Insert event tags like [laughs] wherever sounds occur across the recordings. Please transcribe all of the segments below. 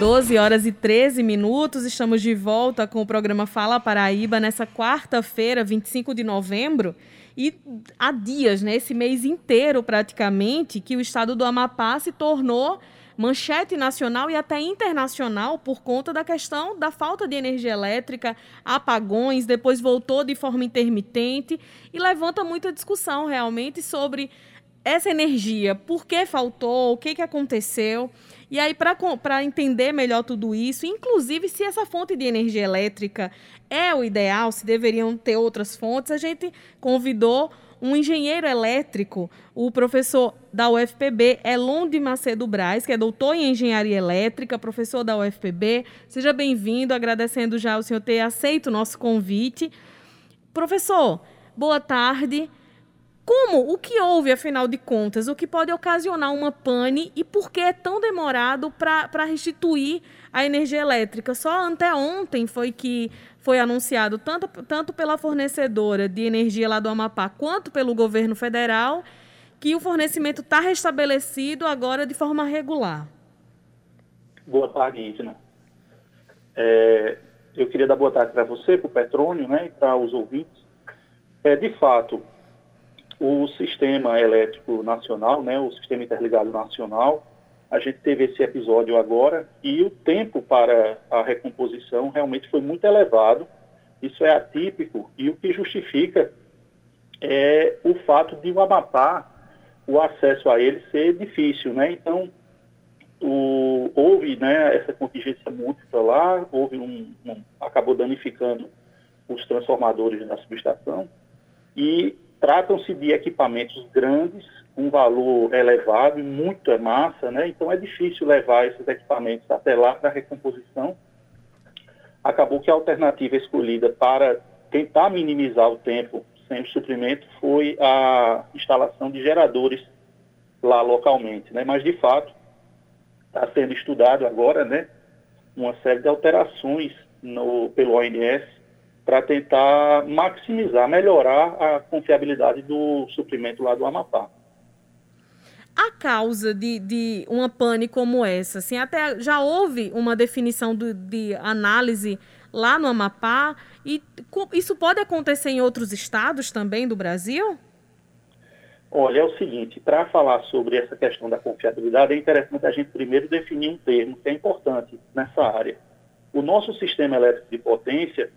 12 horas e 13 minutos, estamos de volta com o programa Fala Paraíba nessa quarta-feira, 25 de novembro. E há dias, né, esse mês inteiro praticamente, que o estado do Amapá se tornou manchete nacional e até internacional por conta da questão da falta de energia elétrica, apagões, depois voltou de forma intermitente e levanta muita discussão realmente sobre essa energia, por que faltou, o que, que aconteceu. E aí, para entender melhor tudo isso, inclusive se essa fonte de energia elétrica é o ideal, se deveriam ter outras fontes, a gente convidou um engenheiro elétrico, o professor da UFPB, Elon de Macedo Braz, que é doutor em engenharia elétrica, professor da UFPB. Seja bem-vindo, agradecendo já o senhor ter aceito o nosso convite. Professor, boa tarde. Como? O que houve, afinal de contas? O que pode ocasionar uma pane e por que é tão demorado para restituir a energia elétrica? Só anteontem foi que foi anunciado, tanto, tanto pela fornecedora de energia lá do Amapá, quanto pelo governo federal, que o fornecimento está restabelecido agora de forma regular. Boa tarde, Isna. É, eu queria dar boa tarde para você, para o Petrônio, né, e para os ouvintes. É, de fato, o sistema elétrico nacional, né, o sistema interligado nacional, a gente teve esse episódio agora e o tempo para a recomposição realmente foi muito elevado. Isso é atípico e o que justifica é o fato de o Amapá, o acesso a ele ser difícil, né? Então, o, houve né, essa contingência múltipla lá, houve um, um, acabou danificando os transformadores da subestação e Tratam-se de equipamentos grandes, um valor elevado e muita massa, né? então é difícil levar esses equipamentos até lá para recomposição. Acabou que a alternativa escolhida para tentar minimizar o tempo sem o suprimento foi a instalação de geradores lá localmente, né? mas de fato está sendo estudado agora né, uma série de alterações no, pelo ONS para tentar maximizar, melhorar a confiabilidade do suprimento lá do Amapá. A causa de, de uma pane como essa, assim, até já houve uma definição do, de análise lá no Amapá e isso pode acontecer em outros estados também do Brasil? Olha, é o seguinte, para falar sobre essa questão da confiabilidade, é interessante a gente primeiro definir um termo que é importante nessa área. O nosso sistema elétrico de potência,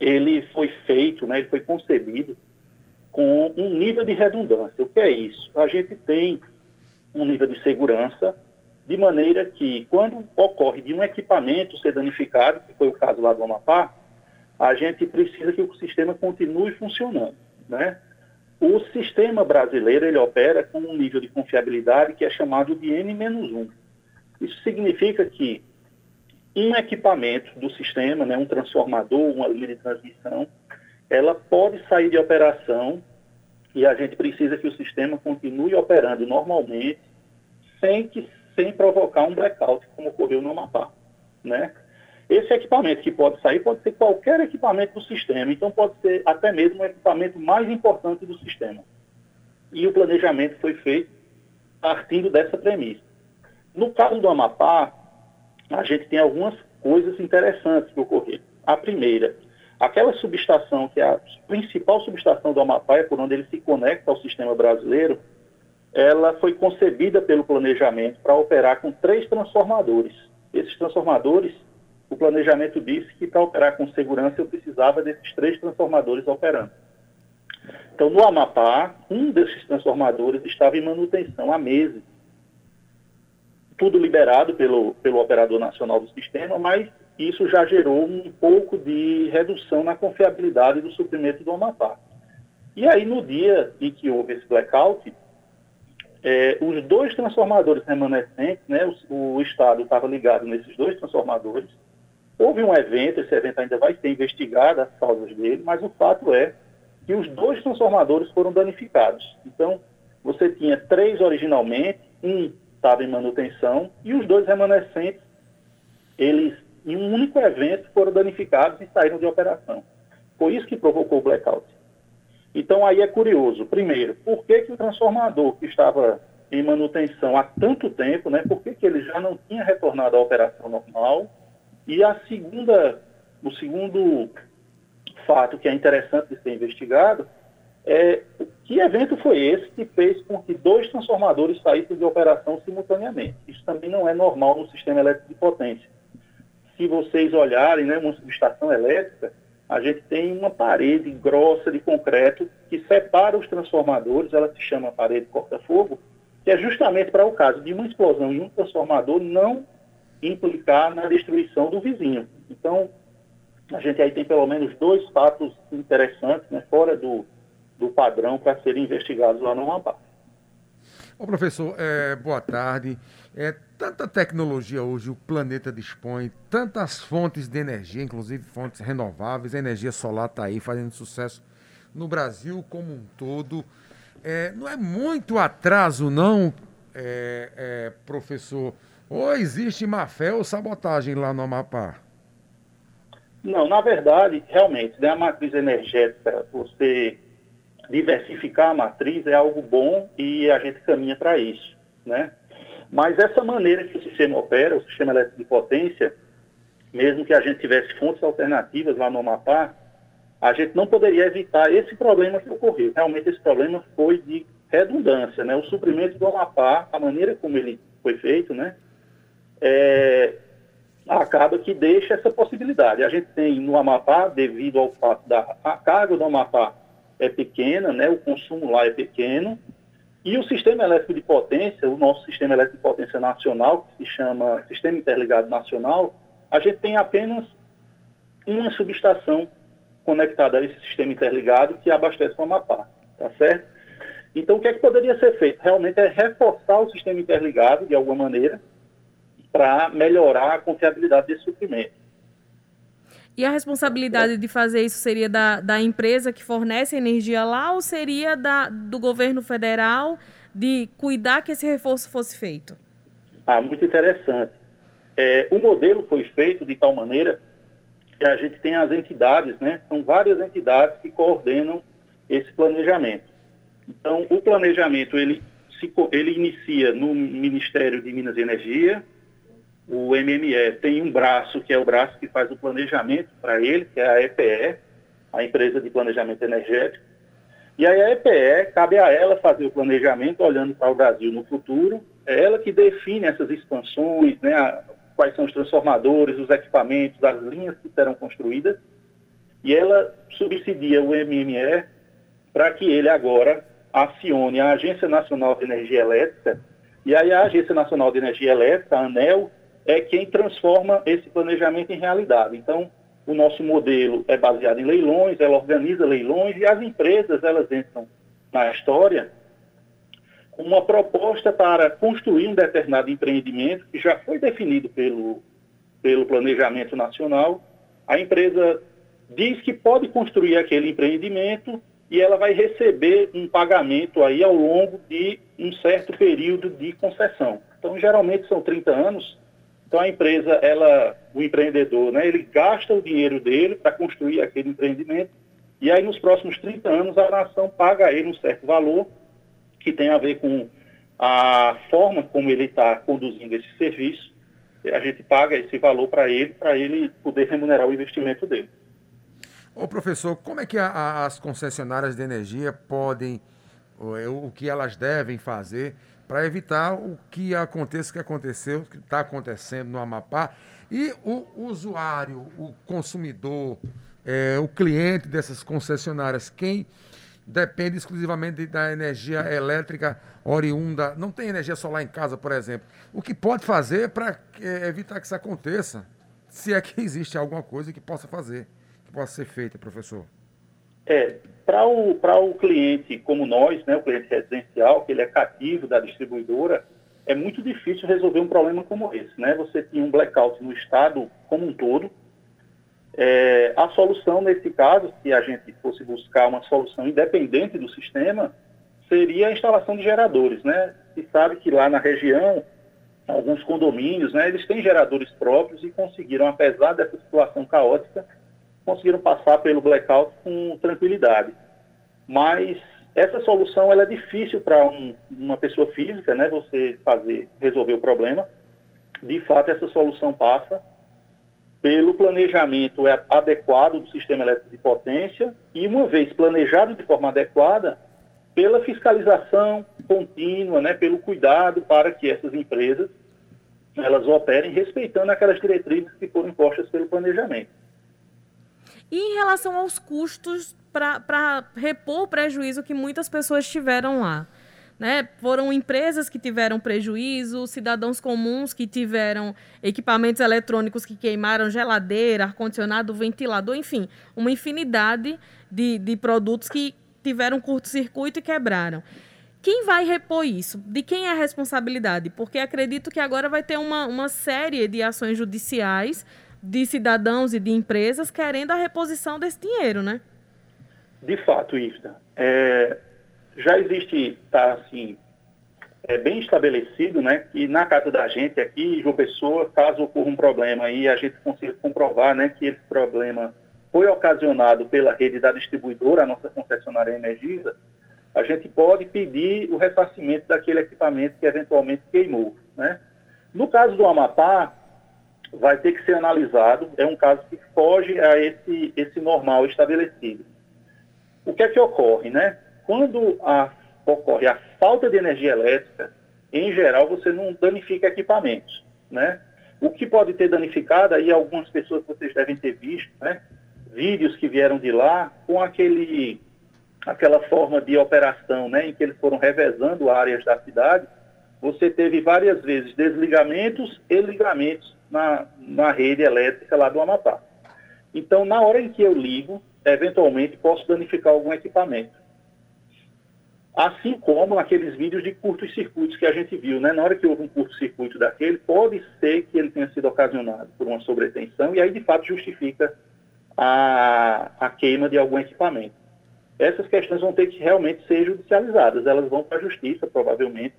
ele foi feito, né, ele foi concebido com um nível de redundância. O que é isso? A gente tem um nível de segurança de maneira que, quando ocorre de um equipamento ser danificado, que foi o caso lá do Amapá, a gente precisa que o sistema continue funcionando, né? O sistema brasileiro, ele opera com um nível de confiabilidade que é chamado de N-1. Isso significa que um equipamento do sistema, né, um transformador, uma linha de transmissão, ela pode sair de operação e a gente precisa que o sistema continue operando normalmente sem, que, sem provocar um blackout, como ocorreu no Amapá. Né? Esse equipamento que pode sair pode ser qualquer equipamento do sistema, então pode ser até mesmo o equipamento mais importante do sistema. E o planejamento foi feito partindo dessa premissa. No caso do Amapá, a gente tem algumas coisas interessantes que ocorreram. A primeira, aquela subestação, que é a principal subestação do Amapá, é por onde ele se conecta ao sistema brasileiro, ela foi concebida pelo planejamento para operar com três transformadores. Esses transformadores, o planejamento disse que para operar com segurança eu precisava desses três transformadores operando. Então, no Amapá, um desses transformadores estava em manutenção há meses tudo liberado pelo, pelo operador nacional do sistema, mas isso já gerou um pouco de redução na confiabilidade do suprimento do Amapá. E aí, no dia em que houve esse blackout, é, os dois transformadores remanescentes, né, o, o Estado estava ligado nesses dois transformadores, houve um evento, esse evento ainda vai ser investigado, as causas dele, mas o fato é que os dois transformadores foram danificados. Então, você tinha três originalmente, um estava em manutenção, e os dois remanescentes, eles, em um único evento, foram danificados e saíram de operação. Foi isso que provocou o blackout. Então, aí é curioso. Primeiro, por que, que o transformador que estava em manutenção há tanto tempo, né? Por que, que ele já não tinha retornado à operação normal? E a segunda, o segundo fato que é interessante de ser investigado é que evento foi esse que fez com que dois transformadores saíssem de operação simultaneamente. Isso também não é normal no sistema elétrico de potência. Se vocês olharem, né, uma subestação elétrica, a gente tem uma parede grossa de concreto que separa os transformadores, ela se chama parede corta-fogo, que é justamente para o caso de uma explosão em um transformador não implicar na destruição do vizinho. Então, a gente aí tem pelo menos dois fatos interessantes, né, fora do, do padrão, para serem investigados lá no Amapá. Ô professor, é, boa tarde. É, tanta tecnologia hoje o planeta dispõe, tantas fontes de energia, inclusive fontes renováveis, a energia solar está aí fazendo sucesso no Brasil como um todo. É, não é muito atraso, não, é, é, professor? Ou existe má fé ou sabotagem lá no Amapá? Não, na verdade, realmente, né, a matriz energética, você diversificar a matriz é algo bom e a gente caminha para isso, né? Mas essa maneira que o sistema opera, o sistema elétrico de potência, mesmo que a gente tivesse fontes alternativas lá no Amapá, a gente não poderia evitar esse problema que ocorreu. Realmente esse problema foi de redundância, né? O suprimento do Amapá, a maneira como ele foi feito, né? É, acaba que deixa essa possibilidade. A gente tem no Amapá, devido ao fato da carga do Amapá é pequena, né? O consumo lá é pequeno, e o sistema elétrico de potência, o nosso sistema elétrico de potência nacional, que se chama Sistema Interligado Nacional, a gente tem apenas uma subestação conectada a esse sistema interligado que abastece o Amapá, tá certo? Então, o que é que poderia ser feito? Realmente é reforçar o sistema interligado, de alguma maneira, para melhorar a confiabilidade desse suprimento. E a responsabilidade de fazer isso seria da, da empresa que fornece energia lá ou seria da, do governo federal de cuidar que esse reforço fosse feito? Ah, muito interessante. É, o modelo foi feito de tal maneira que a gente tem as entidades, né? São várias entidades que coordenam esse planejamento. Então, o planejamento ele, se, ele inicia no Ministério de Minas e Energia, o MME tem um braço, que é o braço que faz o planejamento para ele, que é a EPE, a Empresa de Planejamento Energético. E aí a EPE, cabe a ela fazer o planejamento olhando para o Brasil no futuro, é ela que define essas expansões, né, a, quais são os transformadores, os equipamentos, as linhas que serão construídas, e ela subsidia o MME para que ele agora acione a Agência Nacional de Energia Elétrica, e aí a Agência Nacional de Energia Elétrica, a ANEL, é quem transforma esse planejamento em realidade. Então, o nosso modelo é baseado em leilões, ela organiza leilões e as empresas elas entram na história com uma proposta para construir um determinado empreendimento que já foi definido pelo, pelo planejamento nacional. A empresa diz que pode construir aquele empreendimento e ela vai receber um pagamento aí ao longo de um certo período de concessão. Então, geralmente são 30 anos então a empresa, ela, o empreendedor, né, ele gasta o dinheiro dele para construir aquele empreendimento e aí nos próximos 30 anos a nação paga a ele um certo valor que tem a ver com a forma como ele está conduzindo esse serviço. A gente paga esse valor para ele, para ele poder remunerar o investimento dele. Ô professor, como é que a, a, as concessionárias de energia podem, o, é, o que elas devem fazer para evitar o que aconteça, que aconteceu, que está acontecendo no Amapá. E o usuário, o consumidor, é, o cliente dessas concessionárias, quem depende exclusivamente da energia elétrica oriunda, não tem energia solar em casa, por exemplo, o que pode fazer para é, evitar que isso aconteça? Se é que [laughs] existe alguma coisa que possa fazer, que possa ser feita, professor. É, para o, o cliente como nós, né, o cliente residencial, que ele é cativo da distribuidora, é muito difícil resolver um problema como esse. Né? Você tinha um blackout no estado como um todo. É, a solução nesse caso, se a gente fosse buscar uma solução independente do sistema, seria a instalação de geradores. Né? Se sabe que lá na região, alguns condomínios, né, eles têm geradores próprios e conseguiram, apesar dessa situação caótica, conseguiram passar pelo blackout com tranquilidade. Mas Essa solução ela é difícil para um, uma pessoa física, né? Você fazer resolver o problema. De fato, essa solução passa pelo planejamento adequado do sistema elétrico de potência e, uma vez planejado de forma adequada, pela fiscalização contínua, né, pelo cuidado para que essas empresas elas operem respeitando aquelas diretrizes que foram impostas pelo planejamento. E em relação aos custos para repor o prejuízo que muitas pessoas tiveram lá? Né? Foram empresas que tiveram prejuízo, cidadãos comuns que tiveram equipamentos eletrônicos que queimaram geladeira, ar-condicionado, ventilador, enfim, uma infinidade de, de produtos que tiveram curto-circuito e quebraram. Quem vai repor isso? De quem é a responsabilidade? Porque acredito que agora vai ter uma, uma série de ações judiciais de cidadãos e de empresas querendo a reposição desse dinheiro, né? De fato, Ivda. É, já existe, está assim, é bem estabelecido, né, que na casa da gente aqui, João Pessoa, caso ocorra um problema e a gente consiga comprovar, né, que esse problema foi ocasionado pela rede da distribuidora, a nossa concessionária Energisa, a gente pode pedir o ressarcimento daquele equipamento que eventualmente queimou. Né? No caso do Amapá, vai ter que ser analisado, é um caso que foge a esse, esse normal estabelecido. O que é que ocorre? Né? Quando a, ocorre a falta de energia elétrica, em geral você não danifica equipamentos. Né? O que pode ter danificado, aí algumas pessoas vocês devem ter visto, né? vídeos que vieram de lá com aquele aquela forma de operação, né, em que eles foram revezando áreas da cidade, você teve várias vezes desligamentos e ligamentos na, na rede elétrica lá do Amapá. Então, na hora em que eu ligo, eventualmente posso danificar algum equipamento. Assim como naqueles vídeos de curtos circuitos que a gente viu, né? Na hora que houve um curto-circuito daquele, pode ser que ele tenha sido ocasionado por uma sobretensão e aí de fato justifica a, a queima de algum equipamento essas questões vão ter que realmente ser judicializadas. Elas vão para a justiça, provavelmente.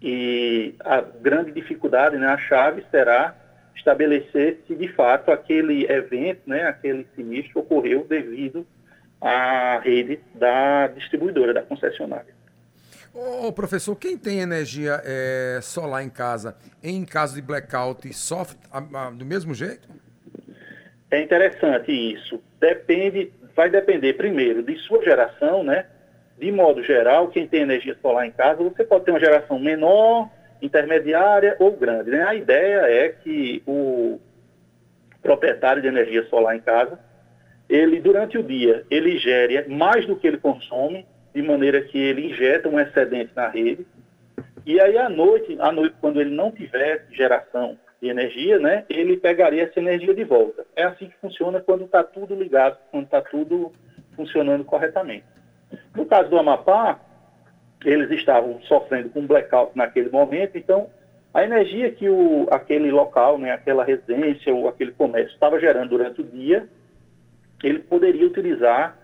E a grande dificuldade, né, a chave será estabelecer se de fato aquele evento, né, aquele sinistro ocorreu devido à rede da distribuidora, da concessionária. Ô, professor, quem tem energia é, solar em casa, em caso de blackout, sofre a, a, do mesmo jeito? É interessante isso. Depende vai depender, primeiro, de sua geração, né? De modo geral, quem tem energia solar em casa, você pode ter uma geração menor, intermediária ou grande. Né? A ideia é que o proprietário de energia solar em casa, ele, durante o dia, ele gere mais do que ele consome, de maneira que ele injeta um excedente na rede, e aí à noite, à noite quando ele não tiver geração de energia, né, ele pegaria essa energia de volta. É assim que funciona quando está tudo ligado, quando está tudo funcionando corretamente. No caso do Amapá, eles estavam sofrendo com blackout naquele momento, então a energia que o, aquele local, né, aquela residência ou aquele comércio estava gerando durante o dia, ele poderia utilizar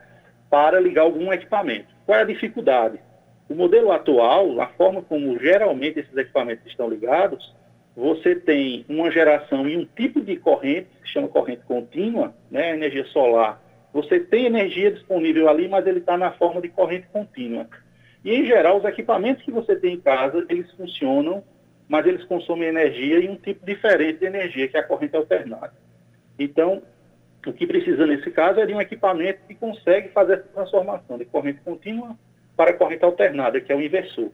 para ligar algum equipamento. Qual é a dificuldade? O modelo atual, a forma como geralmente esses equipamentos estão ligados, você tem uma geração e um tipo de corrente, que se chama corrente contínua, né, energia solar. Você tem energia disponível ali, mas ele está na forma de corrente contínua. E, em geral, os equipamentos que você tem em casa, eles funcionam, mas eles consomem energia e um tipo diferente de energia, que é a corrente alternada. Então, o que precisa nesse caso é de um equipamento que consegue fazer essa transformação de corrente contínua para corrente alternada, que é o inversor.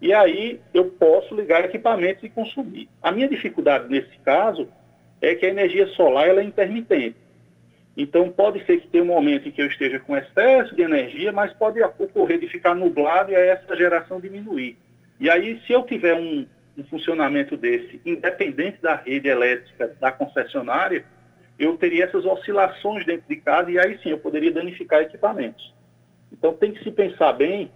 E aí eu posso ligar equipamentos e consumir. A minha dificuldade nesse caso é que a energia solar ela é intermitente. Então pode ser que tenha um momento em que eu esteja com excesso de energia, mas pode ocorrer de ficar nublado e essa geração diminuir. E aí, se eu tiver um, um funcionamento desse, independente da rede elétrica da concessionária, eu teria essas oscilações dentro de casa e aí sim eu poderia danificar equipamentos. Então tem que se pensar bem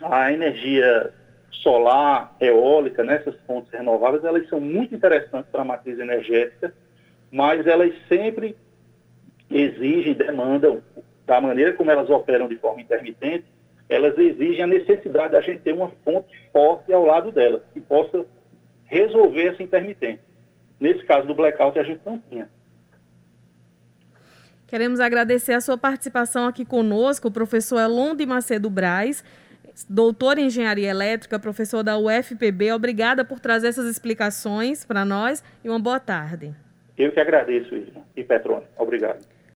a energia solar, eólica, nessas né, fontes renováveis, elas são muito interessantes para a matriz energética, mas elas sempre exigem, demandam, da maneira como elas operam de forma intermitente, elas exigem a necessidade da gente ter uma fonte forte ao lado delas, que possa resolver essa intermitência. Nesse caso do blackout, a gente não tinha. Queremos agradecer a sua participação aqui conosco, o professor Elon de Macedo Braz, doutor em engenharia elétrica, professor da UFPB. Obrigada por trazer essas explicações para nós e uma boa tarde. Eu que agradeço, Isma e Petrone. Obrigado.